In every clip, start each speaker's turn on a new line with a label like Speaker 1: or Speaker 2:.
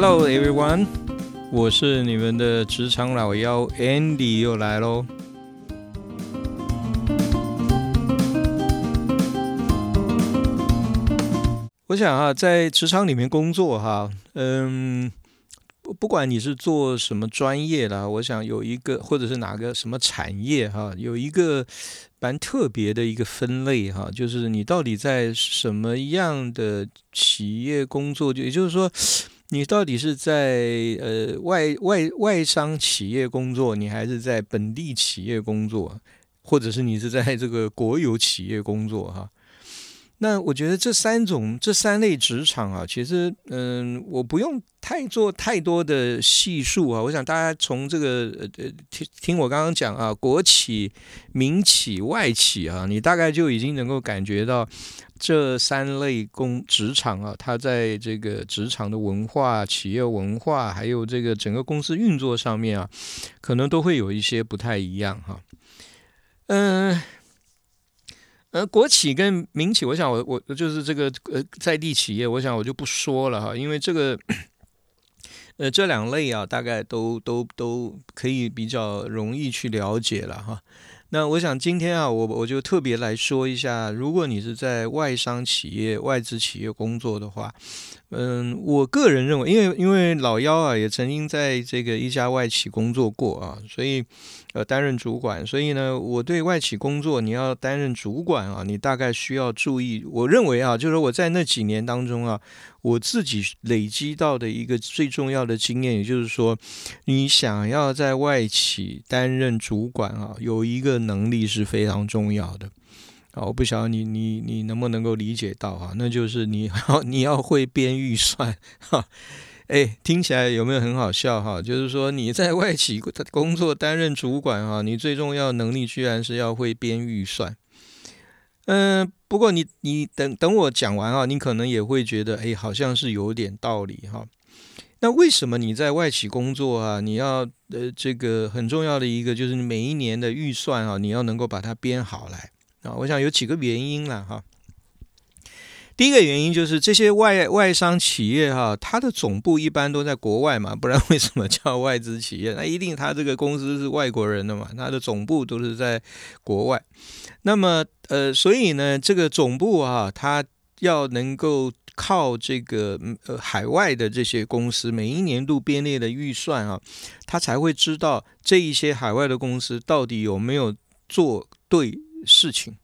Speaker 1: Hello everyone，我是你们的职场老妖 Andy 又来喽。我想啊，在职场里面工作哈，嗯，不管你是做什么专业的，我想有一个或者是哪个什么产业哈，有一个蛮特别的一个分类哈，就是你到底在什么样的企业工作，就也就是说。你到底是在呃外外外商企业工作，你还是在本地企业工作，或者是你是在这个国有企业工作哈？那我觉得这三种这三类职场啊，其实嗯，我不用太做太多的细数啊。我想大家从这个呃呃听听我刚刚讲啊，国企、民企、外企啊，你大概就已经能够感觉到这三类工职场啊，它在这个职场的文化、企业文化，还有这个整个公司运作上面啊，可能都会有一些不太一样哈。嗯。呃国企跟民企，我想我我就是这个呃在地企业，我想我就不说了哈，因为这个呃这两类啊，大概都都都可以比较容易去了解了哈。那我想今天啊，我我就特别来说一下，如果你是在外商企业、外资企业工作的话，嗯，我个人认为，因为因为老幺啊，也曾经在这个一家外企工作过啊，所以呃担任主管，所以呢，我对外企工作，你要担任主管啊，你大概需要注意，我认为啊，就是我在那几年当中啊。我自己累积到的一个最重要的经验，也就是说，你想要在外企担任主管啊，有一个能力是非常重要的啊。我不晓得你你你能不能够理解到啊？那就是你要 你要会编预算哈。哎，听起来有没有很好笑哈？就是说你在外企工作担任主管啊，你最重要能力居然是要会编预算。嗯，不过你你等等我讲完啊，你可能也会觉得，哎，好像是有点道理哈。那为什么你在外企工作啊？你要呃，这个很重要的一个就是每一年的预算啊，你要能够把它编好来啊。我想有几个原因了哈。第一个原因就是这些外外商企业哈，它的总部一般都在国外嘛，不然为什么叫外资企业？那一定它这个公司是外国人的嘛，它的总部都是在国外。那么呃，所以呢，这个总部啊，它要能够靠这个呃海外的这些公司每一年度编列的预算啊，它才会知道这一些海外的公司到底有没有做对事情。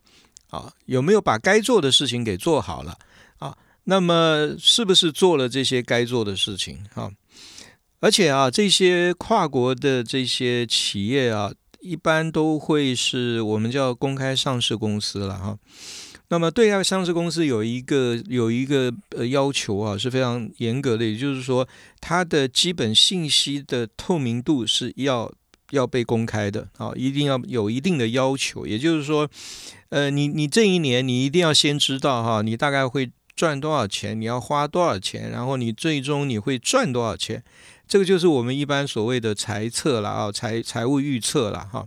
Speaker 1: 啊，有没有把该做的事情给做好了啊？那么是不是做了这些该做的事情啊？而且啊，这些跨国的这些企业啊，一般都会是我们叫公开上市公司了哈。那么对外上市公司有一个有一个呃要求啊，是非常严格的，也就是说，它的基本信息的透明度是要要被公开的啊，一定要有一定的要求，也就是说。呃，你你这一年你一定要先知道哈，你大概会赚多少钱，你要花多少钱，然后你最终你会赚多少钱，这个就是我们一般所谓的财测了啊，财财务预测了哈。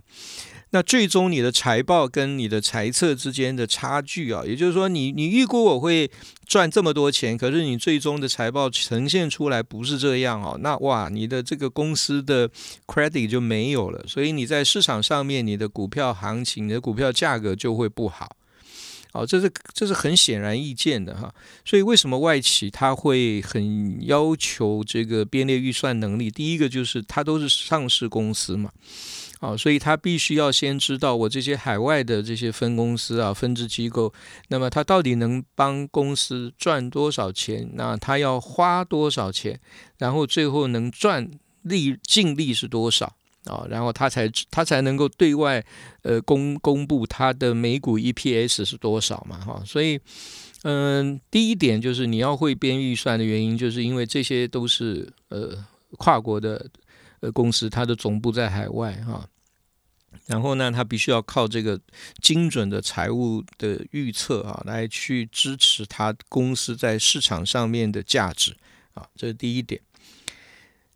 Speaker 1: 那最终你的财报跟你的财测之间的差距啊，也就是说，你你预估我会赚这么多钱，可是你最终的财报呈现出来不是这样哦，那哇，你的这个公司的 credit 就没有了，所以你在市场上面你的股票行情、你的股票价格就会不好。哦，这是这是很显然易见的哈。所以为什么外企它会很要求这个编列预算能力？第一个就是它都是上市公司嘛。啊，所以他必须要先知道我这些海外的这些分公司啊、分支机构，那么他到底能帮公司赚多少钱？那他要花多少钱？然后最后能赚利净利是多少啊？然后他才他才能够对外呃公公布他的每股 EPS 是多少嘛？哈，所以嗯，第一点就是你要会编预算的原因，就是因为这些都是呃跨国的。呃，公司它的总部在海外哈，然后呢，他必须要靠这个精准的财务的预测啊，来去支持他公司在市场上面的价值啊，这是第一点。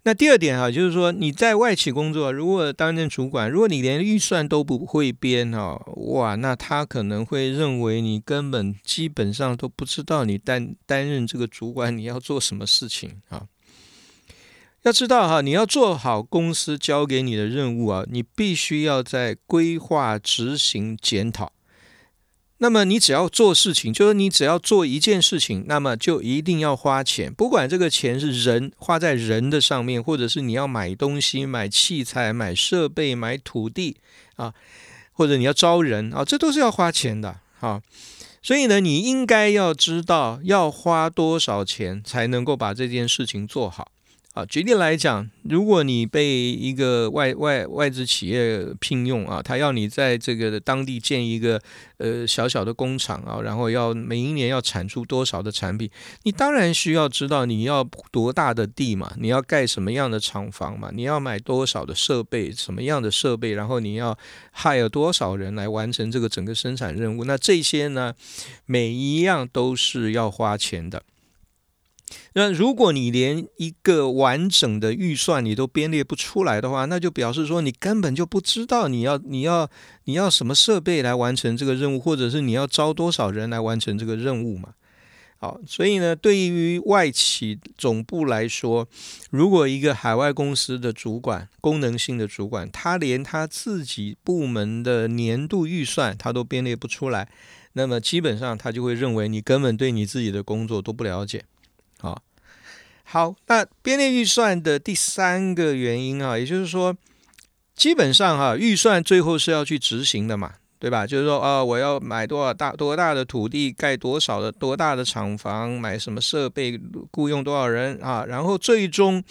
Speaker 1: 那第二点啊，就是说你在外企工作，如果担任主管，如果你连预算都不会编啊，哇，那他可能会认为你根本基本上都不知道你担担任这个主管你要做什么事情啊。要知道哈，你要做好公司交给你的任务啊，你必须要在规划、执行、检讨。那么你只要做事情，就是你只要做一件事情，那么就一定要花钱，不管这个钱是人花在人的上面，或者是你要买东西、买器材、买设备、买土地啊，或者你要招人啊，这都是要花钱的啊。所以呢，你应该要知道要花多少钱才能够把这件事情做好。啊，举例来讲，如果你被一个外外外资企业聘用啊，他要你在这个当地建一个呃小小的工厂啊，然后要每一年要产出多少的产品，你当然需要知道你要多大的地嘛，你要盖什么样的厂房嘛，你要买多少的设备，什么样的设备，然后你要 hire 多少人来完成这个整个生产任务，那这些呢，每一样都是要花钱的。那如果你连一个完整的预算你都编列不出来的话，那就表示说你根本就不知道你要你要你要什么设备来完成这个任务，或者是你要招多少人来完成这个任务嘛？好，所以呢，对于外企总部来说，如果一个海外公司的主管、功能性的主管，他连他自己部门的年度预算他都编列不出来，那么基本上他就会认为你根本对你自己的工作都不了解。好，好，那编列预算的第三个原因啊，也就是说，基本上哈，预算最后是要去执行的嘛，对吧？就是说啊，我要买多少大多大的土地，盖多少的多大的厂房，买什么设备，雇佣多少人啊？然后最终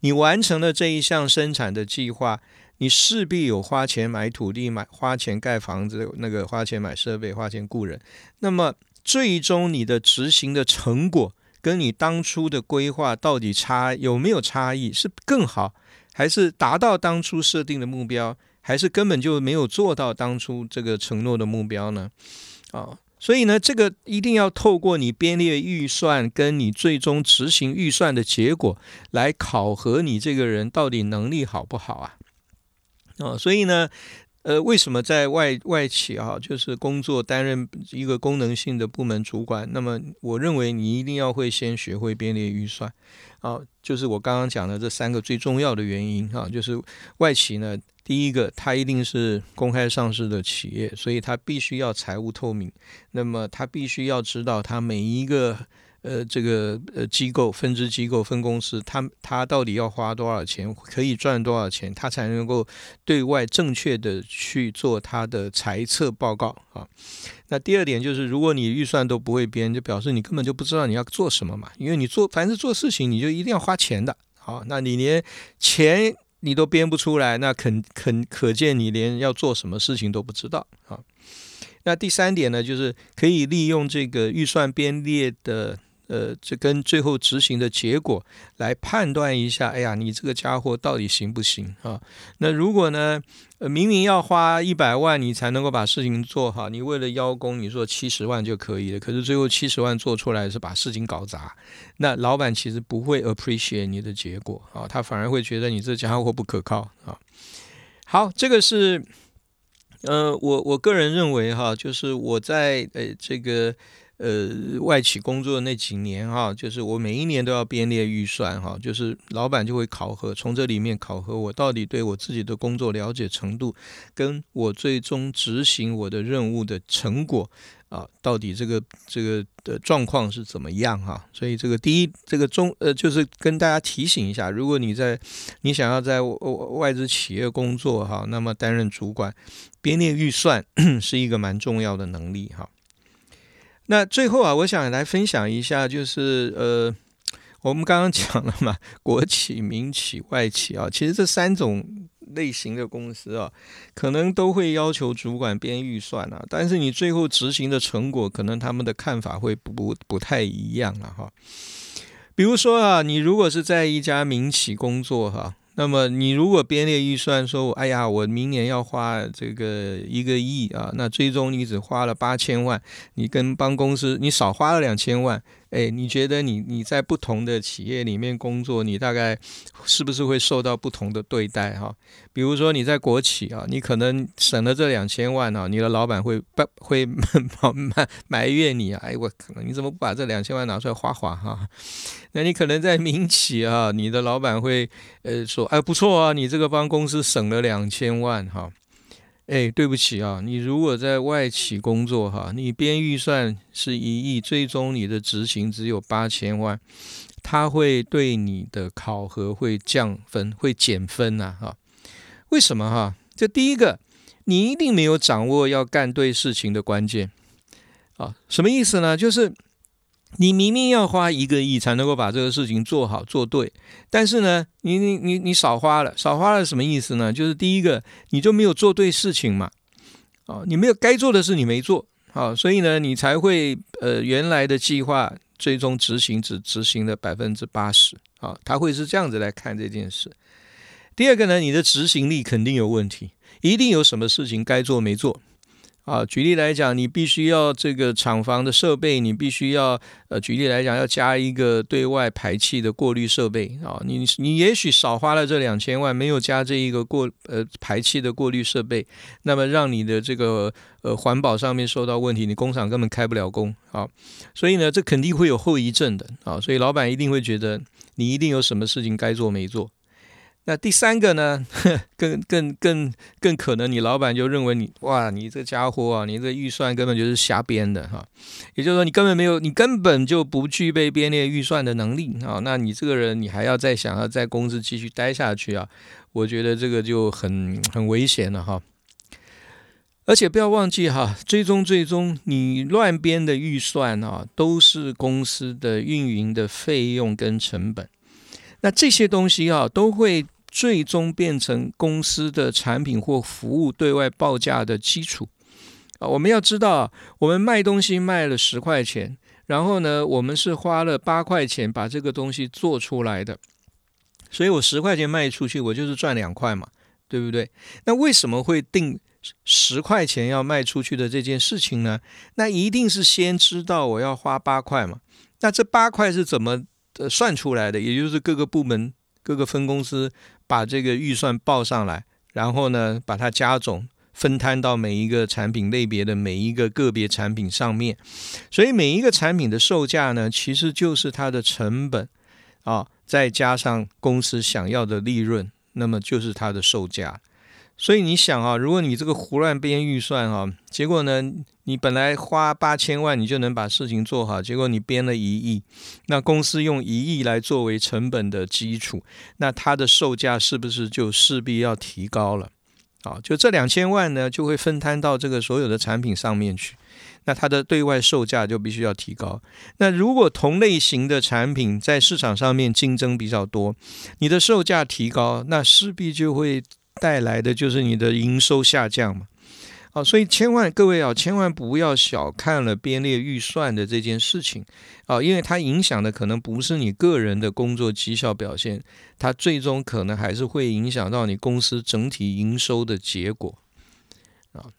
Speaker 1: 你完成了这一项生产的计划，你势必有花钱买土地，买花钱盖房子，那个花钱买设备，花钱雇人。那么最终你的执行的成果。跟你当初的规划到底差有没有差异？是更好，还是达到当初设定的目标，还是根本就没有做到当初这个承诺的目标呢？啊，所以呢，这个一定要透过你编列预算，跟你最终执行预算的结果来考核你这个人到底能力好不好啊？啊，所以呢。呃，为什么在外外企啊，就是工作担任一个功能性的部门主管？那么，我认为你一定要会先学会编列预算，啊，就是我刚刚讲的这三个最重要的原因哈，就是外企呢，第一个，它一定是公开上市的企业，所以它必须要财务透明，那么它必须要知道它每一个。呃，这个呃机构、分支机构、分公司，他他到底要花多少钱，可以赚多少钱，他才能够对外正确的去做他的财测报告啊？那第二点就是，如果你预算都不会编，就表示你根本就不知道你要做什么嘛。因为你做凡是做事情，你就一定要花钱的。好，那你连钱你都编不出来，那肯肯可见你连要做什么事情都不知道啊。那第三点呢，就是可以利用这个预算编列的。呃，这跟最后执行的结果来判断一下，哎呀，你这个家伙到底行不行啊？那如果呢，明明要花一百万你才能够把事情做好，你为了邀功，你说七十万就可以了，可是最后七十万做出来是把事情搞砸，那老板其实不会 appreciate 你的结果啊，他反而会觉得你这家伙不可靠啊。好，这个是，呃，我我个人认为哈，就是我在呃这个。呃，外企工作的那几年哈，就是我每一年都要编列预算哈，就是老板就会考核，从这里面考核我到底对我自己的工作了解程度，跟我最终执行我的任务的成果啊，到底这个这个的状况是怎么样哈？所以这个第一，这个中呃，就是跟大家提醒一下，如果你在你想要在外资企业工作哈，那么担任主管，编列预算 是一个蛮重要的能力哈。那最后啊，我想来分享一下，就是呃，我们刚刚讲了嘛，国企、民企、外企啊，其实这三种类型的公司啊，可能都会要求主管编预算啊，但是你最后执行的成果，可能他们的看法会不不不太一样了哈。比如说啊，你如果是在一家民企工作哈。那么你如果编列预算说，哎呀，我明年要花这个一个亿啊，那最终你只花了八千万，你跟帮公司你少花了两千万，哎，你觉得你你在不同的企业里面工作，你大概是不是会受到不同的对待哈？比如说你在国企啊，你可能省了这两千万啊，你的老板会不会埋埋怨你啊？哎，我可能你怎么不把这两千万拿出来花花哈？那你可能在民企啊，你的老板会呃说，哎，不错啊，你这个帮公司省了两千万哈。哎，对不起啊，你如果在外企工作哈，你编预算是一亿，最终你的执行只有八千万，他会对你的考核会降分，会减分呐哈？为什么哈？这第一个，你一定没有掌握要干对事情的关键啊？什么意思呢？就是。你明明要花一个亿才能够把这个事情做好做对，但是呢，你你你你少花了，少花了什么意思呢？就是第一个，你就没有做对事情嘛，哦，你没有该做的事你没做，好，所以呢，你才会呃原来的计划最终执行只执行了百分之八十，啊，他会是这样子来看这件事。第二个呢，你的执行力肯定有问题，一定有什么事情该做没做。啊，举例来讲，你必须要这个厂房的设备，你必须要呃，举例来讲，要加一个对外排气的过滤设备啊。你你也许少花了这两千万，没有加这一个过呃排气的过滤设备，那么让你的这个呃环保上面受到问题，你工厂根本开不了工啊。所以呢，这肯定会有后遗症的啊。所以老板一定会觉得你一定有什么事情该做没做。那第三个呢，更更更更可能，你老板就认为你哇，你这家伙啊，你这预算根本就是瞎编的哈，也就是说你根本没有，你根本就不具备编列预算的能力啊，那你这个人你还要再想要在公司继续待下去啊，我觉得这个就很很危险了哈。而且不要忘记哈，最终最终你乱编的预算啊，都是公司的运营的费用跟成本，那这些东西啊都会。最终变成公司的产品或服务对外报价的基础啊！我们要知道，我们卖东西卖了十块钱，然后呢，我们是花了八块钱把这个东西做出来的，所以我十块钱卖出去，我就是赚两块嘛，对不对？那为什么会定十块钱要卖出去的这件事情呢？那一定是先知道我要花八块嘛？那这八块是怎么算出来的？也就是各个部门、各个分公司。把这个预算报上来，然后呢，把它加总分摊到每一个产品类别的每一个个别产品上面，所以每一个产品的售价呢，其实就是它的成本啊，再加上公司想要的利润，那么就是它的售价。所以你想啊，如果你这个胡乱编预算啊，结果呢，你本来花八千万你就能把事情做好，结果你编了一亿，那公司用一亿来作为成本的基础，那它的售价是不是就势必要提高了？啊，就这两千万呢，就会分摊到这个所有的产品上面去，那它的对外售价就必须要提高。那如果同类型的产品在市场上面竞争比较多，你的售价提高，那势必就会。带来的就是你的营收下降嘛，啊，所以千万各位啊，千万不要小看了编列预算的这件事情啊，因为它影响的可能不是你个人的工作绩效表现，它最终可能还是会影响到你公司整体营收的结果啊。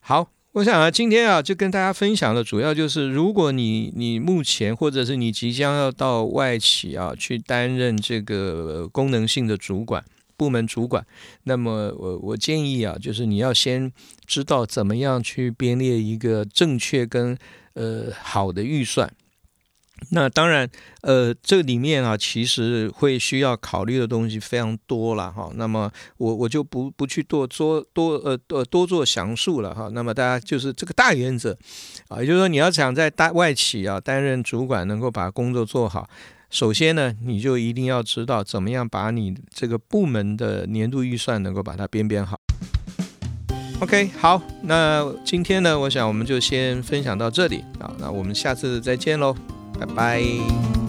Speaker 1: 好，我想啊，今天啊就跟大家分享的主要就是，如果你你目前或者是你即将要到外企啊去担任这个功能性的主管。部门主管，那么我我建议啊，就是你要先知道怎么样去编列一个正确跟呃好的预算。那当然，呃，这里面啊，其实会需要考虑的东西非常多了哈。那么我我就不不去多做多呃多多做详述了哈。那么大家就是这个大原则啊，也就是说你要想在大外企啊担任主管，能够把工作做好。首先呢，你就一定要知道怎么样把你这个部门的年度预算能够把它编编好。OK，好，那今天呢，我想我们就先分享到这里啊，那我们下次再见喽，拜拜。